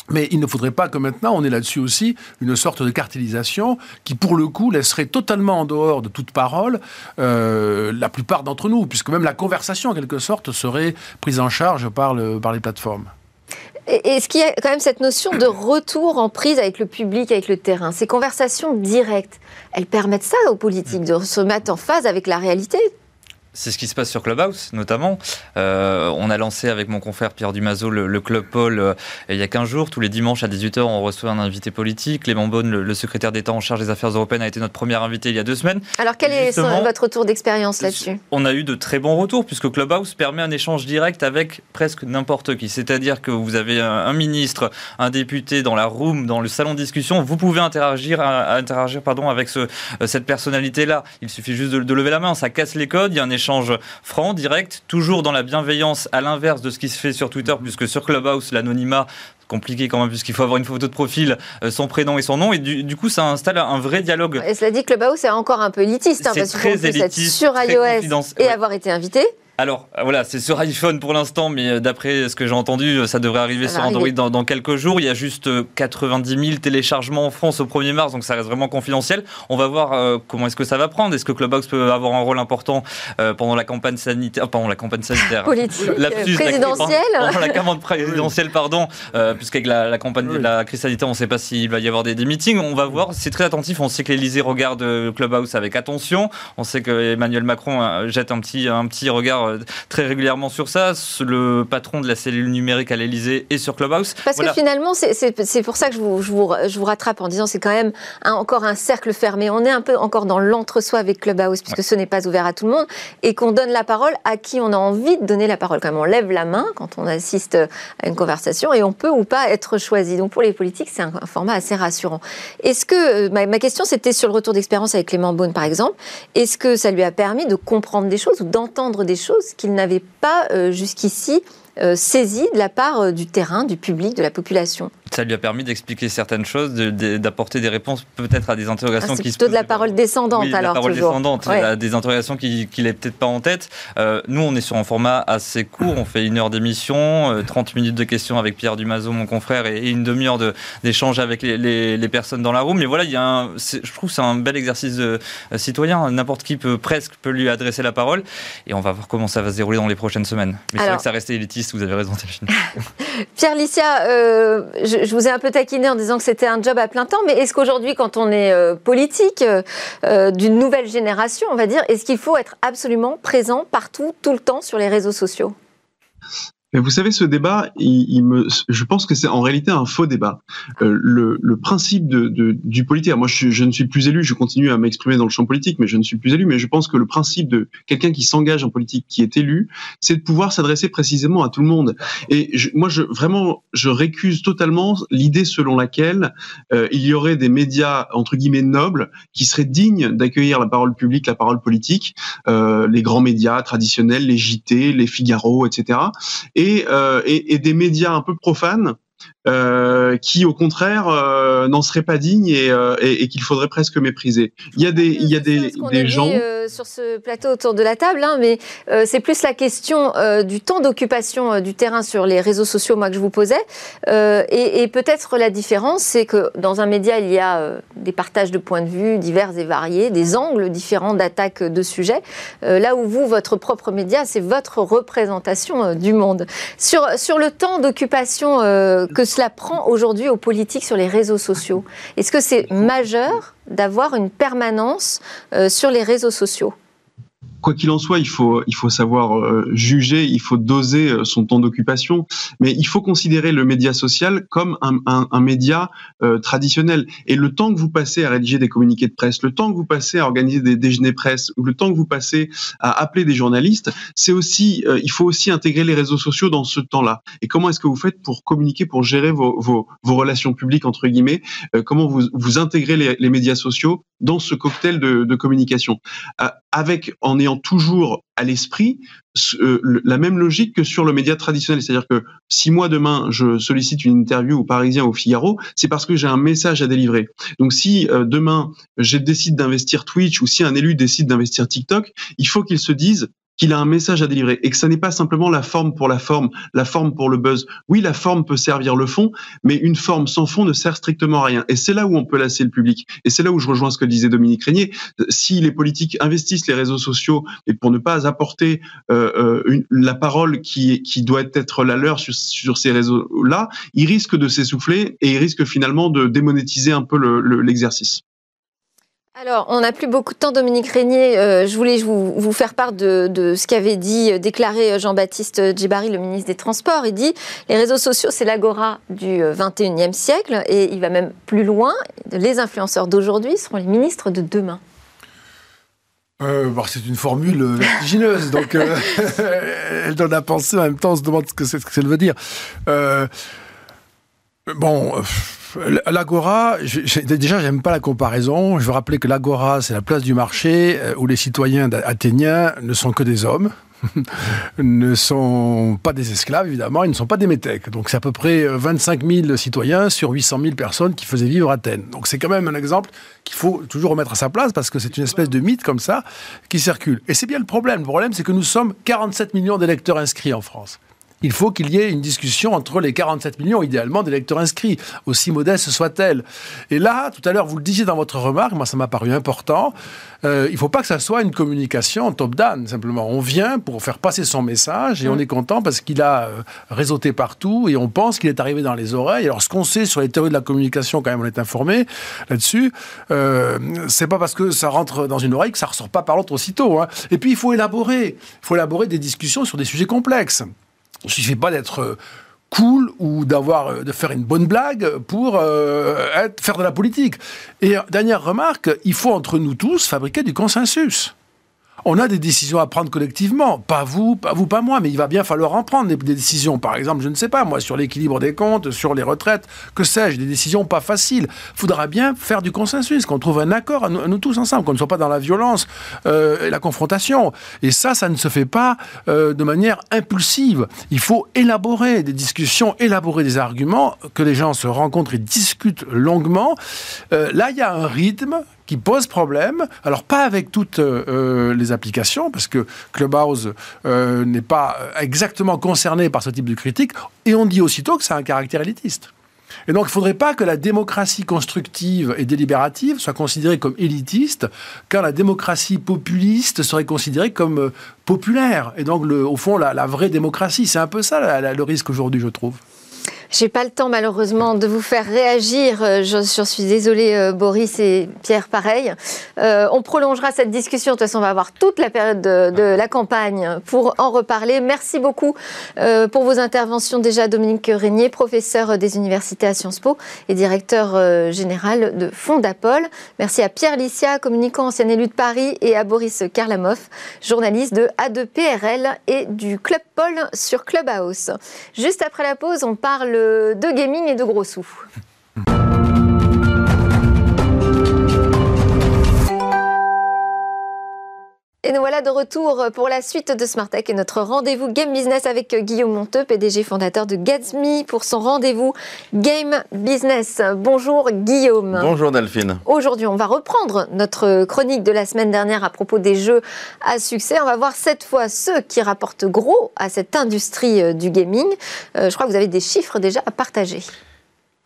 Mais il ne faudrait pas que maintenant, on ait là-dessus aussi une sorte de cartélisation qui, pour le coup, laisserait totalement en dehors de toute parole euh, la plupart d'entre nous, puisque même la conversation, en quelque sorte, serait prise en charge par, par les plateformes. Est-ce qu'il y a quand même cette notion de retour en prise avec le public, avec le terrain? Ces conversations directes, elles permettent ça aux politiques, de se mettre en phase avec la réalité? C'est ce qui se passe sur Clubhouse, notamment. Euh, on a lancé avec mon confrère Pierre Dumazo le, Club Paul euh, il y a 15 jours. Tous les dimanches à 18h, on reçoit un invité politique. Clément Beaune, le, secrétaire d'État en charge des affaires européennes, a été notre premier invité il y a deux semaines. Alors, quel est votre retour d'expérience là-dessus? On a eu de très bons retours, puisque Clubhouse permet un échange direct avec presque n'importe qui. C'est-à-dire que vous avez un, ministre, un député dans la room, dans le salon de discussion, vous pouvez interagir, interagir pardon, avec ce, euh, cette personnalité-là. Il suffit juste de, de lever la main, ça casse les codes, il y a un échange échange franc, direct, toujours dans la bienveillance, à l'inverse de ce qui se fait sur Twitter, puisque sur Clubhouse, l'anonymat compliqué quand même puisqu'il faut avoir une photo de profil, euh, son prénom et son nom et du, coup ça installe un vrai dialogue. Et cela dit Clubhouse c'est encore un peu élitiste hein, parce très élitiste, sur iOS et avoir été invité. Alors voilà, c'est sur iPhone pour l'instant, mais euh, d'après ce que j'ai entendu, euh, ça devrait arriver sur Android dans, quelques jours. Il y a juste 90 000 téléchargements en France au 1er mars, donc ça reste vraiment confidentiel. On va voir comment est-ce que ça va prendre. Est-ce que Clubhouse peut avoir un rôle important pendant la campagne sanitaire, pendant la campagne sanitaire, politique, présidentielle, pendant (laughs) la campagne présidentielle, pardon, puisqu'avec la, la, campagne de la crise sanitaire, on ne sait pas s'il va y avoir des, meetings. On va voir. C'est très attentif. On sait que l'Elysée regarde Clubhouse avec attention. On sait que Emmanuel Macron jette un petit, un petit regard euh, très régulièrement sur ça. Le patron de la cellule numérique à l'Elysée est sur Clubhouse. Parce que finalement, c'est pour ça que je vous, je vous, je vous rattrape en disant c'est quand même encore un cercle fermé. On est un peu encore dans l'entre-soi avec Clubhouse, puisque ce n'est pas ouvert à tout le monde, et qu'on donne la parole à qui on a envie de donner la parole. Quand même, on lève la main quand on assiste à une conversation, et on peut ou pas être choisi. Donc pour les politiques, c'est un, format assez rassurant. Est-ce que, ma, ma question c'était sur le retour d'expérience avec Clément Beaune par exemple, est-ce que ça lui a permis de comprendre des choses ou d'entendre des choses qu'il n'avait pas euh, jusqu'ici euh, saisies de la part euh, du terrain, du public, de la population ça lui a permis d'expliquer certaines choses, d'apporter des réponses peut-être à des interrogations ah, qui se plutôt de la parole descendante oui, alors la parole descendante, à des interrogations qu'il qui n'avait peut-être pas en tête. Euh, nous, on est sur un format assez court, on fait une heure d'émission, 30 euh, minutes de questions avec Pierre Dumazo, mon confrère, et, une demi-heure d'échange avec les, les, personnes dans la room. Mais voilà, il y a un, je trouve que c'est un bel exercice de, citoyen. N'importe qui peut presque peut lui adresser la parole, et on va voir comment ça va se dérouler dans les prochaines semaines. Mais c'est vrai que ça restait élitiste, vous avez raison, (laughs) Pierre Licia, je, je, vous ai un peu taquiné en disant que c'était un job à plein temps, mais est-ce qu'aujourd'hui, quand on est euh, politique euh, euh, d'une nouvelle génération, on va dire, est-ce qu'il faut être absolument présent partout, tout le temps sur les réseaux sociaux? Mais vous savez, ce débat, il, me, je pense que c'est en réalité un faux débat. Euh, le, le, principe de, de, du politique, moi je, ne suis plus élu, je continue à m'exprimer dans le champ politique, mais je ne suis plus élu, mais je pense que le principe de quelqu'un qui s'engage en politique, qui est élu, c'est de pouvoir s'adresser précisément à tout le monde. Et je, moi, je, vraiment, je récuse totalement l'idée selon laquelle euh, il y aurait des médias, entre guillemets, nobles, qui seraient dignes d'accueillir la parole publique, la parole politique, euh, les grands médias traditionnels, les JT, les Figaro, etc. Et euh, et, et, des médias un peu profanes euh, qui au contraire euh, n'en seraient pas dignes et, euh, et, et qu'il faudrait presque mépriser. Il y a des, il y a des, des gens sur ce plateau autour de la table, hein, mais c'est plus la question du temps d'occupation du terrain sur les réseaux sociaux, moi que je vous posais, et, et peut-être la différence, c'est que dans un média il y a des partages de points de vue divers et variés, des angles différents d'attaque de sujets. là où vous, votre propre média, c'est votre représentation du monde. Sur sur le temps d'occupation que cela prend aujourd'hui aux politiques sur les réseaux sociaux? Est-ce que c'est majeur d'avoir une permanence euh, sur les réseaux sociaux? Quoi qu'il en soit, il faut, il faut savoir euh, juger, il faut doser euh, son temps d'occupation, mais il faut considérer le média social comme un, un, média euh, traditionnel. Et le temps que vous passez à rédiger des communiqués de presse, le temps que vous passez à organiser des déjeuners presse, le temps que vous passez à appeler des journalistes, c'est aussi, il faut aussi intégrer les réseaux sociaux dans ce temps-là. Et comment est-ce que vous faites pour communiquer, pour gérer vos, vos, relations publiques entre guillemets Comment vous, vous intégrez les, les, médias sociaux dans ce cocktail de, de communication? Avec en ayant toujours à l'esprit euh, la même logique que sur le média traditionnel. C'est-à-dire que si moi demain je sollicite une interview au Parisien ou au Figaro, c'est parce que j'ai un message à délivrer. Donc si euh, demain je décide d'investir Twitch ou si un élu décide d'investir TikTok, il faut qu'il se dise qu'il a un message à délivrer et que ça n'est pas simplement la forme pour la forme, la forme pour le buzz. Oui, la forme peut servir le fond, mais une forme sans fond ne sert strictement à rien. Et c'est là où on peut lasser le public. Et c'est là où je rejoins ce que disait Dominique Régnier. Si les politiques investissent les réseaux sociaux et pour ne pas apporter euh, euh la parole qui, doit être la leur sur, ces réseaux-là, ils risquent de s'essouffler et ils risquent finalement de démonétiser un peu l'exercice. Le, alors, on n'a plus beaucoup de temps, Dominique Régnier. Euh, je voulais vous, faire part de, ce qu'avait dit, euh, déclaré euh, Jean-Baptiste Djibari, le ministre des Transports. Il dit les réseaux sociaux, c'est l'agora du 21e siècle. Et il va même plus loin. Les influenceurs d'aujourd'hui seront les ministres de demain. Bah, c'est une formule vertigineuse, donc (laughs) elle donne à penser en même temps, on se demande ce que, ce que ça veut dire. Bon, euh, l'Agora, déjà, j'aime pas la comparaison. Je veux rappeler que l'Agora, c'est la place du marché euh, où les citoyens athéniens ne sont que des hommes. (laughs) ne sont pas des esclaves, évidemment, ils ne sont pas des métèques. Donc c'est à peu près 25 euh, 000 citoyens sur 800 000 personnes qui faisaient vivre Athènes. Donc c'est quand même un exemple qu'il faut toujours remettre à sa place parce que c'est une espèce de mythe comme ça qui circule. Et c'est bien le problème. Le problème, c'est que nous sommes 47 millions d'électeurs inscrits en France il faut qu'il y ait une discussion entre les 47 millions, idéalement, d'électeurs inscrits, aussi modeste soit-elle. Et là, tout à l'heure, vous le disiez dans votre remarque, moi ça m'a paru important, euh, il ne faut pas que ça soit une communication top-down, simplement. On vient pour faire passer son message et on mm. est content parce qu'il a euh, réseauté partout et on pense qu'il est arrivé dans les oreilles. Alors ce qu'on sait sur les théories de la communication, quand même, on est informé là-dessus, euh, c'est pas parce que ça rentre dans une oreille que ça ressort pas par l'autre aussitôt. Hein. Et puis il faut élaborer, il faut élaborer des discussions sur des sujets complexes. Il ne suffit pas d'être euh, cool ou d'avoir euh, de faire une bonne blague pour euh, faire de la politique. Et dernière remarque, il faut entre nous tous fabriquer du consensus on a des décisions à prendre collectivement. Pas vous, pas vous, pas moi, mais il va bien falloir en prendre des, décisions. Par exemple, je ne sais pas, moi, sur l'équilibre des comptes, sur les retraites, que sais-je, des décisions pas faciles. Il faudra bien faire du consensus, qu'on trouve un accord nous, tous ensemble, qu'on ne soit pas dans la violence euh, et la confrontation. Et ça, ça ne se fait pas euh, de manière impulsive. Il faut élaborer des discussions, élaborer des arguments, que les gens se rencontrent et discutent longuement. Euh, là, il y a un rythme qui pose problème. Alors pas avec toutes euh, les applications, parce que Clubhouse euh, n'est pas exactement concerné par ce type de critique, et on dit aussitôt que ça a un caractère élitiste. Et donc, il ne faudrait pas que la démocratie constructive et délibérative soit considérée comme élitiste, quand la démocratie populiste serait considérée comme euh, populaire. Et donc, au fond, la, vraie démocratie, c'est un peu ça le risque aujourd'hui, je trouve. J'ai pas le temps malheureusement de vous faire réagir. Euh, je, suis désolée, euh, Boris et Pierre, pareil. Euh, on prolongera cette discussion. De toute façon, on va avoir toute la période de, la campagne pour en reparler. Merci beaucoup pour vos interventions. Déjà, Dominique Régnier, professeur des universités à Sciences Po et directeur général de Fondapol. Merci à Pierre Licia, communicant ancien élu de Paris, et à Boris Karlamov, journaliste de A2PRL et du Club Paul sur Clubhouse. Juste après la pause, on parle de gaming et de gros sous. Et nous voilà de retour pour la suite de Smart Tech et notre rendez-vous Game Business avec Guillaume Monteux, PDG fondateur de Gatsby, pour son rendez-vous Game Business. Bonjour Guillaume. Bonjour Delphine. Aujourd'hui, on va reprendre notre chronique de la semaine dernière à propos des jeux à succès. On va voir cette fois ceux qui rapportent gros à cette industrie euh, du gaming. Euh, je crois que vous avez des chiffres déjà à partager.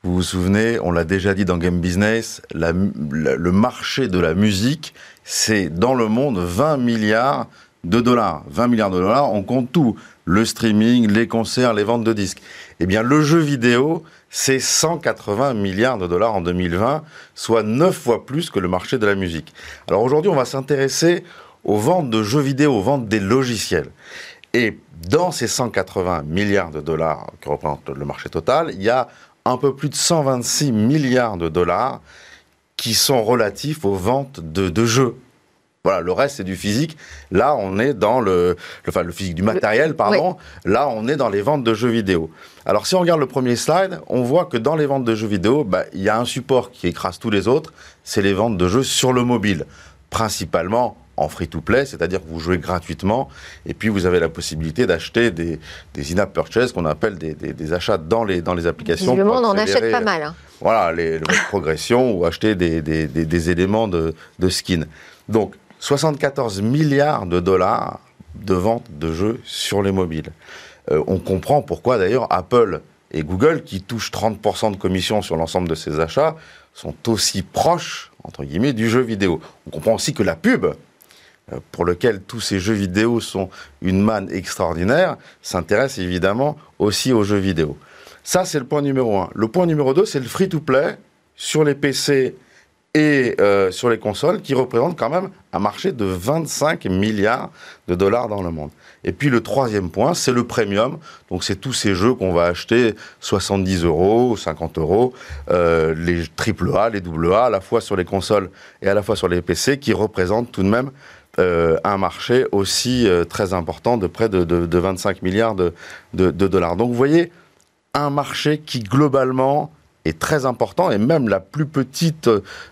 Vous vous souvenez, on l'a déjà dit dans Game Business, le marché de la musique c'est dans le monde 20 milliards de dollars. 20 milliards de dollars, on compte tout. Le streaming, les concerts, les ventes de disques. Eh bien, le jeu vidéo, c'est 180 milliards de dollars en 2020, soit 9 fois plus que le marché de la musique. Alors aujourd'hui, on va s'intéresser aux ventes de jeux vidéo, aux ventes des logiciels. Et dans ces 180 milliards de dollars que représente le marché total, il y a un peu plus de 126 milliards de dollars qui sont relatifs aux ventes de, jeux. Voilà, le reste c'est du physique. Là, on est dans le, enfin le physique du matériel, pardon. Là, on est dans les ventes de jeux vidéo. Alors, si on regarde le premier slide, on voit que dans les ventes de jeux vidéo, bah, il y a un support qui écrase tous les autres. C'est les ventes de jeux sur le mobile, principalement en free-to-play, c'est-à-dire que vous jouez gratuitement, et puis vous avez la possibilité d'acheter des, des in-app purchases qu'on appelle des, des, achats dans les, dans les applications. Visiblement, on en achète pas mal. Hein. Voilà, les, les (laughs) progressions ou acheter des, éléments de, de skin. Donc, 74 milliards de dollars de vente de jeux sur les mobiles. Euh, on comprend pourquoi d'ailleurs Apple et Google, qui touchent 30% de commission sur l'ensemble de ces achats, sont aussi proches, entre guillemets, du jeu vidéo. On comprend aussi que la pub, pour lequel tous ces jeux vidéo sont une manne extraordinaire, s'intéresse évidemment aussi aux jeux vidéo. Ça, c'est le point numéro un. Le point numéro deux, c'est le free-to-play sur les PC et euh, sur les consoles, qui représente quand même un marché de 25 milliards de dollars dans le monde. Et puis le troisième point, c'est le premium. Donc c'est tous ces jeux qu'on va acheter 70 euros, 50 euros, euh, les AAA, les AA, à la fois sur les consoles et à la fois sur les PC, qui représentent tout de même euh, un marché aussi euh, très important de près de, 25 milliards de, dollars. Donc vous voyez, un marché qui globalement est très important et même la plus petite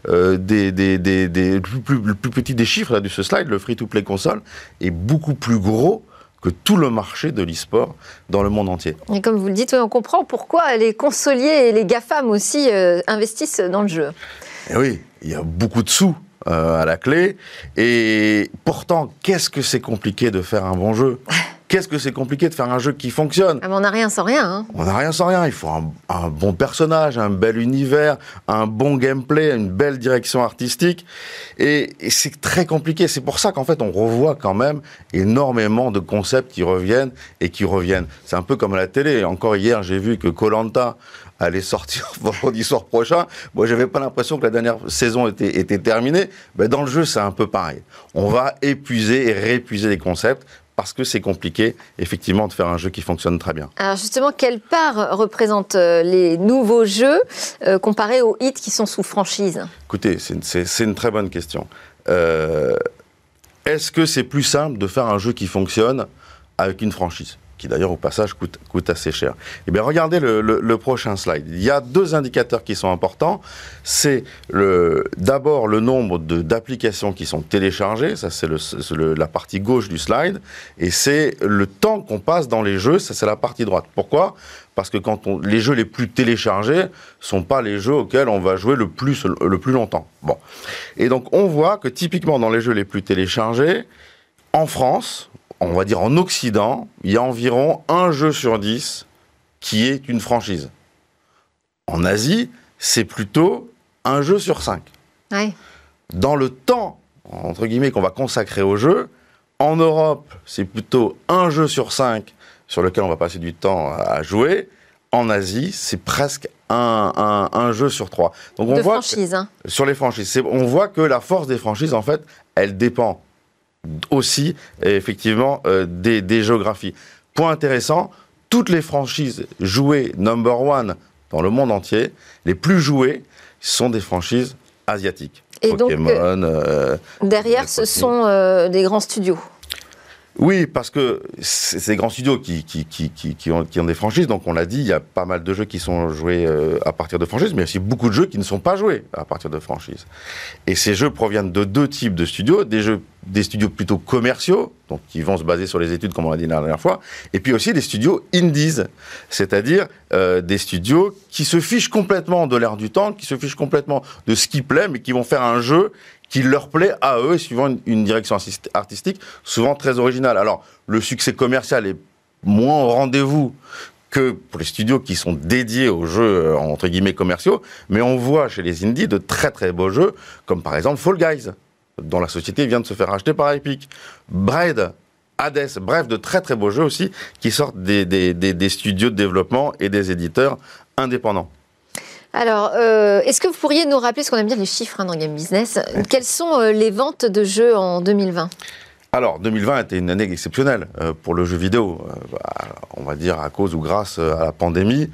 euh, des, des, des, des plus, plus, le plus petit des chiffres là, de ce slide, le free-to-play console, est beaucoup plus gros que tout le marché de l'e-sport dans le monde entier. Et comme vous le dites, on comprend pourquoi les consoliers et les GAFAM aussi investissent dans le jeu. Et eh oui, il y a beaucoup de sous euh, à la clé. Et pourtant, qu'est-ce que c'est compliqué de faire un bon jeu (laughs) Qu'est-ce que c'est compliqué de faire un jeu qui fonctionne ah, On n'a rien sans rien. Hein. On n'a rien sans rien. Il faut un, bon personnage, un bel univers, un bon gameplay, une belle direction artistique. Et, et c'est très compliqué. C'est pour ça qu'en fait, on revoit quand même énormément de concepts qui reviennent et qui reviennent. C'est un peu comme à la télé. Encore hier, j'ai vu que Colanta allait sortir (laughs) vendredi soir prochain. Moi, j'avais pas l'impression que la dernière saison était, était terminée. Ben, dans le jeu, c'est un peu pareil. On va épuiser et réépuiser les concepts parce que c'est compliqué, effectivement, de faire un jeu qui fonctionne très bien. Alors justement, quelle part représentent euh, les nouveaux jeux euh, comparés aux hits qui sont sous franchise? Écoutez, c'est une très bonne question. Euh, est-ce que c'est plus simple de faire un jeu qui fonctionne avec une franchise? Qui d'ailleurs au passage coûte, assez cher. Eh bien, regardez le, le, prochain slide. Il y a deux indicateurs qui sont importants. C'est d'abord le nombre d'applications qui sont téléchargées, ça c'est la partie gauche du slide, et c'est le temps qu'on passe dans les jeux, ça c'est la partie droite. Pourquoi? Parce que quand on, les jeux les plus téléchargés sont pas les jeux auxquels on va jouer le plus, le plus longtemps. Bon. Et donc, on voit que typiquement dans les jeux les plus téléchargés, en France, on va dire en Occident, il y a environ un jeu sur dix qui est une franchise. En Asie, c'est plutôt un jeu sur cinq. Dans le temps, entre guillemets, qu'on va consacrer au jeu, en Europe, c'est plutôt un jeu sur cinq sur lequel on va passer du temps à jouer. En Asie, c'est presque un, jeu sur trois. Donc on de voit hein. sur les franchises, on voit que la force des franchises, en fait, elle dépend aussi effectivement euh, des, géographies. Point intéressant, toutes les franchises jouées number one dans le monde entier, les plus jouées, sont des franchises asiatiques. Et Pokémon, donc, euh, derrière, ce sont euh, des grands studios. Oui, parce que c'est ces grands studios qui, ont, des franchises. Donc, on l'a dit, il y a pas mal de jeux qui sont joués euh, à partir de franchises, mais aussi beaucoup de jeux qui ne sont pas joués à partir de franchises. Et ces jeux proviennent de deux types de studios. Des studios plutôt commerciaux, donc qui vont se baser sur les études, comme on l'a dit la dernière fois, et puis aussi des studios indies, c'est-à-dire euh, des studios qui se fichent complètement de l'air du temps, qui se fichent complètement de ce qui plaît, mais qui vont faire un jeu qui leur plaît à eux, suivant une, direction artistique souvent très originale. Alors, le succès commercial est moins au rendez-vous que pour les studios qui sont dédiés aux jeux euh, entre guillemets commerciaux, mais on voit chez les indies de très très beaux jeux, comme par exemple Fall Guys, dont la société vient de se faire racheter par Epic, Braid, Hades, bref, de très très beaux jeux aussi qui sortent des, des studios de développement et des éditeurs indépendants. Alors, euh, est-ce que vous pourriez nous rappeler, ce qu'on aime bien les chiffres hein, dans Game Business, quelles sont euh, les ventes de jeux en 2020 alors, 2020 était une année exceptionnelle euh, pour le jeu vidéo. On va dire à cause ou grâce à la pandémie,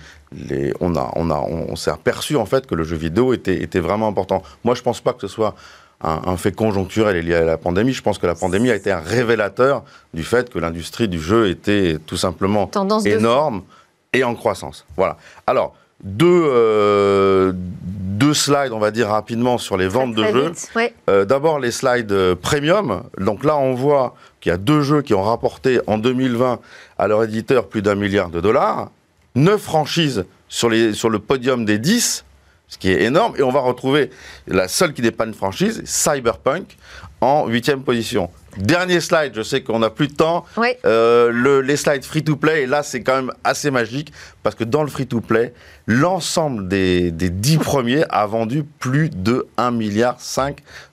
on, a, on, a, on, s'est aperçu en fait que le jeu vidéo était, était vraiment important. Moi, je ne pense pas que ce soit un, fait conjoncturel lié à la pandémie. Je pense que la pandémie a été un révélateur du fait que l'industrie du jeu était tout simplement énorme et en croissance. Voilà. Alors, deux, euh, deux slides, on va dire rapidement, sur les ventes de jeux. Euh, d'abord, les slides euh, premium. Donc là, on voit qu'il y a deux jeux qui ont rapporté en 2020 à leur éditeur plus d'un milliard de dollars. Neuf franchises sur, les, sur le podium des 10, ce qui est énorme. Et on va retrouver la seule qui n'est pas une franchise, Cyberpunk, en huitième position. Dernier slide, je sais qu'on n'a plus de temps. Euh, les slides free-to-play, et là c'est quand même assez magique, parce que dans le free-to-play, l'ensemble des, des 10 (laughs) premiers a vendu plus de 1,5 milliard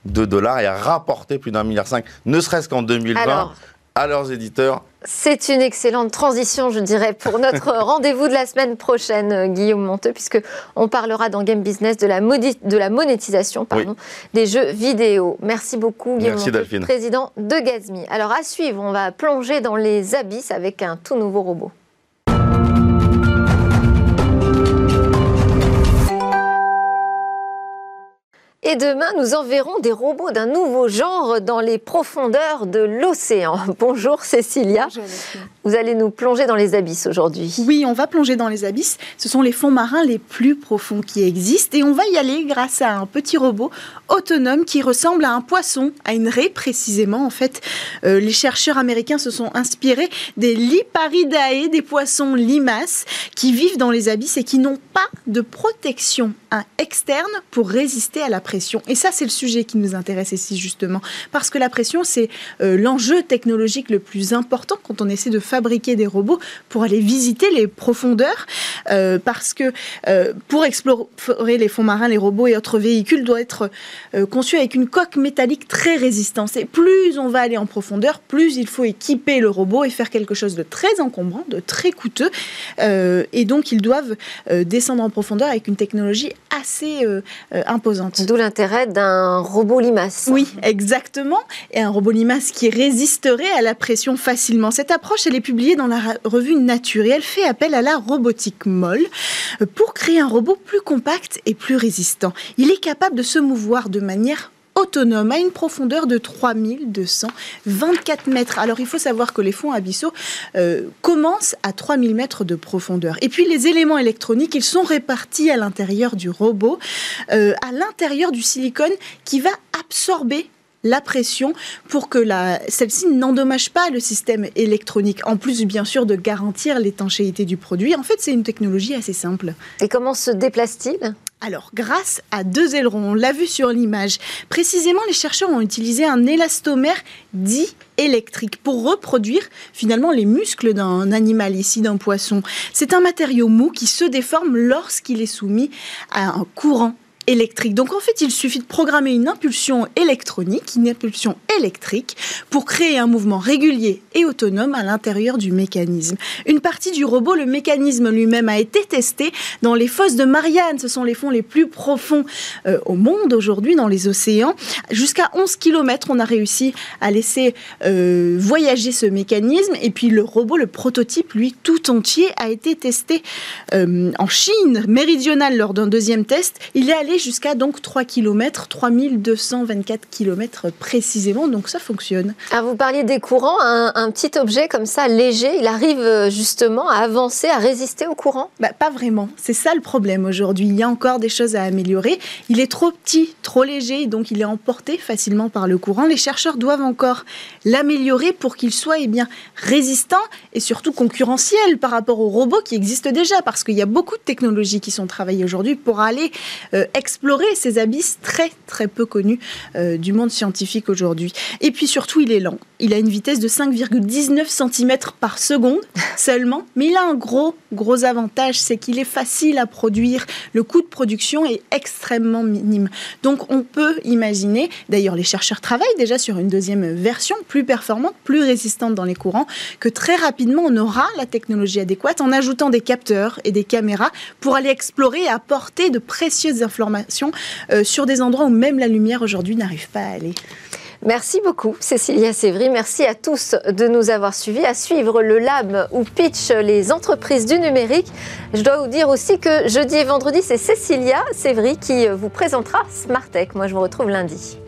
de dollars et a rapporté plus d'un milliard 5, ne serait-ce qu'en 2020 à leurs éditeurs. C'est une excellente transition, je dirais, pour notre (laughs) rendez-vous de la semaine prochaine, euh, Guillaume Monteux, puisque on parlera dans Game Business de la, de la monétisation pardon, des jeux vidéo. Merci beaucoup, Guillaume Monteux, président de Gazmi. Alors à suivre, on va plonger dans les abysses avec un tout nouveau robot. Et demain, nous enverrons des robots d'un nouveau genre dans les profondeurs de l'océan. (laughs) Bonjour Cécilia. Vous allez nous plonger dans les abysses aujourd'hui. Oui, on va plonger dans les abysses. Ce sont les fonds marins les plus profonds qui existent et on va y aller grâce à un petit robot autonome qui ressemble à un poisson, à une raie précisément. En fait, euh, les chercheurs américains se sont inspirés des Liparidae, des poissons limaces qui vivent dans les abysses et qui n'ont pas de protection externe pour résister à la pression. Et ça, c'est le sujet qui nous intéresse ici justement, parce que la pression, c'est euh, l'enjeu technologique le plus important quand on essaie de fabriquer des robots pour aller visiter les profondeurs, euh, parce que euh, pour explorer les fonds marins, les robots et autres véhicules doivent être conçus avec une coque métallique très résistante. Et plus on va aller en profondeur, plus il faut équiper le robot et faire quelque chose de très encombrant, de très coûteux. et donc, ils doivent descendre en profondeur avec une technologie assez imposante. D'un robot limace. Oui, exactement. Et un robot limace qui résisterait à la pression facilement. Cette approche, elle est publiée dans la revue Nature et elle fait appel à la robotique molle euh, pour créer un robot plus compact et plus résistant. Il est capable de se mouvoir de manière autonome à une profondeur de 3224 mètres. Alors il faut savoir que les fonds abyssaux euh, commencent à 3000 mètres de profondeur. Et puis les éléments électroniques, ils sont répartis à l'intérieur du robot, euh, à l'intérieur du silicone qui va absorber la pression pour que celle-ci n'endommage pas le système électronique, en plus bien sûr de garantir l'étanchéité du produit. En fait, c'est une technologie assez simple. Et comment se déplace-t-il? Alors, grâce à deux ailerons, on l'a vu sur l'image, précisément les chercheurs ont utilisé un élastomère dit électrique pour reproduire finalement les muscles d'un animal, ici d'un poisson. C'est un matériau mou qui se déforme lorsqu'il est soumis à un courant électrique. Donc en fait, il suffit de programmer une impulsion électronique, une impulsion électrique, pour créer un mouvement régulier et autonome à l'intérieur du mécanisme. Une partie du robot, le mécanisme lui-même, a été testé dans les fosses de Marianne. Ce sont les fonds les plus profonds euh, au monde aujourd'hui, dans les océans. Jusqu'à 11 km, on a réussi à laisser euh, voyager ce mécanisme. Et puis le robot, le prototype, lui, tout entier, a été testé euh, en Chine méridionale lors d'un deuxième test. Il est allé jusqu'à donc 3 km, 3224 km précisément, donc ça fonctionne. Ah, vous parliez des courants, un, petit objet comme ça, léger, il arrive euh, justement à avancer, à résister au courant? Bah, Pas vraiment, c'est ça le problème aujourd'hui. Il y a encore des choses à améliorer. Il est trop petit, trop léger, donc il est emporté facilement par le courant. Les chercheurs doivent encore l'améliorer pour qu'il soit eh bien, résistant et surtout concurrentiel par rapport aux robots qui existent déjà, parce qu'il y a beaucoup de technologies qui sont travaillées aujourd'hui pour aller euh, explorer ces abysses très très peu connus euh, du monde scientifique aujourd'hui. Et puis surtout, il est lent. Il a une vitesse de 5,19 cm par seconde (laughs) seulement, mais il a un gros gros avantage, c'est qu'il est facile à produire. Le coût de production est extrêmement minime. Donc on peut imaginer, d'ailleurs les chercheurs travaillent déjà sur une deuxième version plus performante, plus résistante dans les courants, que très rapidement on aura la technologie adéquate en ajoutant des capteurs et des caméras pour aller explorer et apporter de précieuses informations euh, sur des endroits où même la lumière aujourd'hui n'arrive pas à aller. Merci beaucoup, Cécilia Sévry. Merci à tous de nous avoir suivis, à suivre le lab où pitch les entreprises du numérique. Je dois vous dire aussi que jeudi et vendredi, c'est Cécilia Sévry qui vous présentera Smartech. Moi, je vous retrouve lundi.